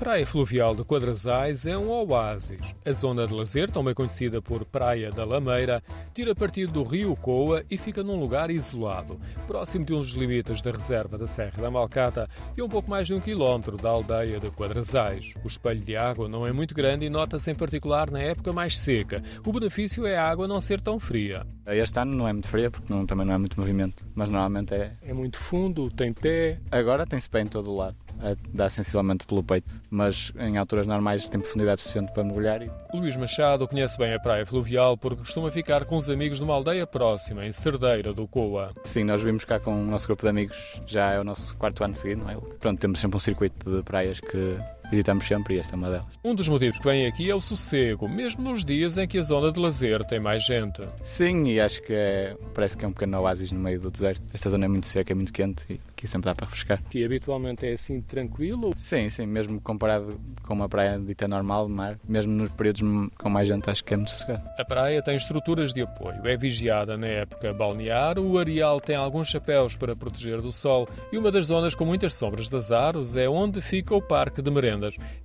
praia fluvial de Quadrasais é um oásis. A zona de lazer, também conhecida por Praia da Lameira, tira partido do rio Coa e fica num lugar isolado, próximo de um dos limites da reserva da Serra da Malcata e um pouco mais de um quilómetro da aldeia de Quadrasais. O espelho de água não é muito grande e nota-se em particular na época mais seca. O benefício é a água não ser tão fria. Este ano não é muito fria porque não, também não é muito movimento, mas normalmente é. É muito fundo, tem pé. Agora tem-se pé em todo o lado dá sensivelmente pelo peito, mas em alturas normais tem profundidade suficiente para mergulhar. E... Luís Machado conhece bem a praia fluvial porque costuma ficar com os amigos numa aldeia próxima, em Cerdeira do Coa. Sim, nós vimos cá com o nosso grupo de amigos, já é o nosso quarto ano seguido, não é? Pronto, temos sempre um circuito de praias que visitamos sempre e esta é uma delas. Um dos motivos que vem aqui é o sossego, mesmo nos dias em que a zona de lazer tem mais gente. Sim, e acho que é, parece que é um pequeno oásis no meio do deserto. Esta zona é muito seca, é muito quente e aqui sempre dá para refrescar. Que habitualmente é assim tranquilo? Sim, sim, mesmo comparado com uma praia dita normal de mar, mesmo nos períodos com mais gente, acho que é muito sossegado. A praia tem estruturas de apoio, é vigiada na época balnear, o areal tem alguns chapéus para proteger do sol e uma das zonas com muitas sombras das aros é onde fica o parque de merenda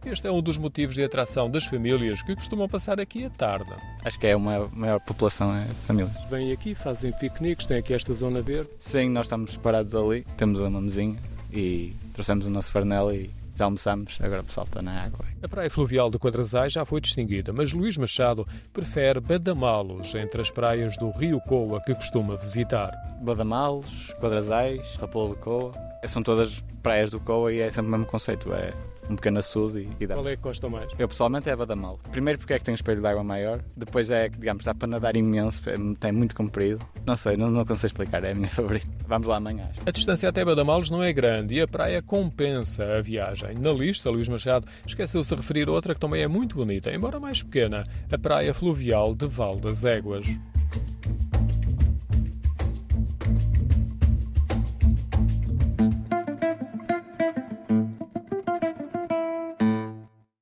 este é um dos motivos de atração das famílias que costumam passar aqui à tarde. Acho que é uma maior população, é famílias. Vêm aqui, fazem piqueniques, têm aqui esta zona verde? Sim, nós estamos parados ali, temos uma mesinha e trouxemos o nosso farnel e já almoçamos, agora o pessoal está na água. A praia fluvial de Quadrasais já foi distinguida, mas Luís Machado prefere Badamalos entre as praias do Rio Coa que costuma visitar. Badamalos, Quadrasais, Rapolo de Coa, são todas praias do Coa e é sempre o mesmo conceito, é um pequeno açude e, e dá. Qual é que gosta mais? Eu pessoalmente é Badamal. Primeiro porque é que tem um espelho de água maior, depois é que, digamos, dá para nadar imenso, é, tem muito comprido. Não sei, não, não consigo explicar, é a minha favorita. Vamos lá amanhã. A distância até Badamalos não é grande e a praia compensa a viagem. Na lista, Luís Machado esqueceu-se de referir outra que também é muito bonita, embora mais pequena, a praia fluvial de Val das Éguas.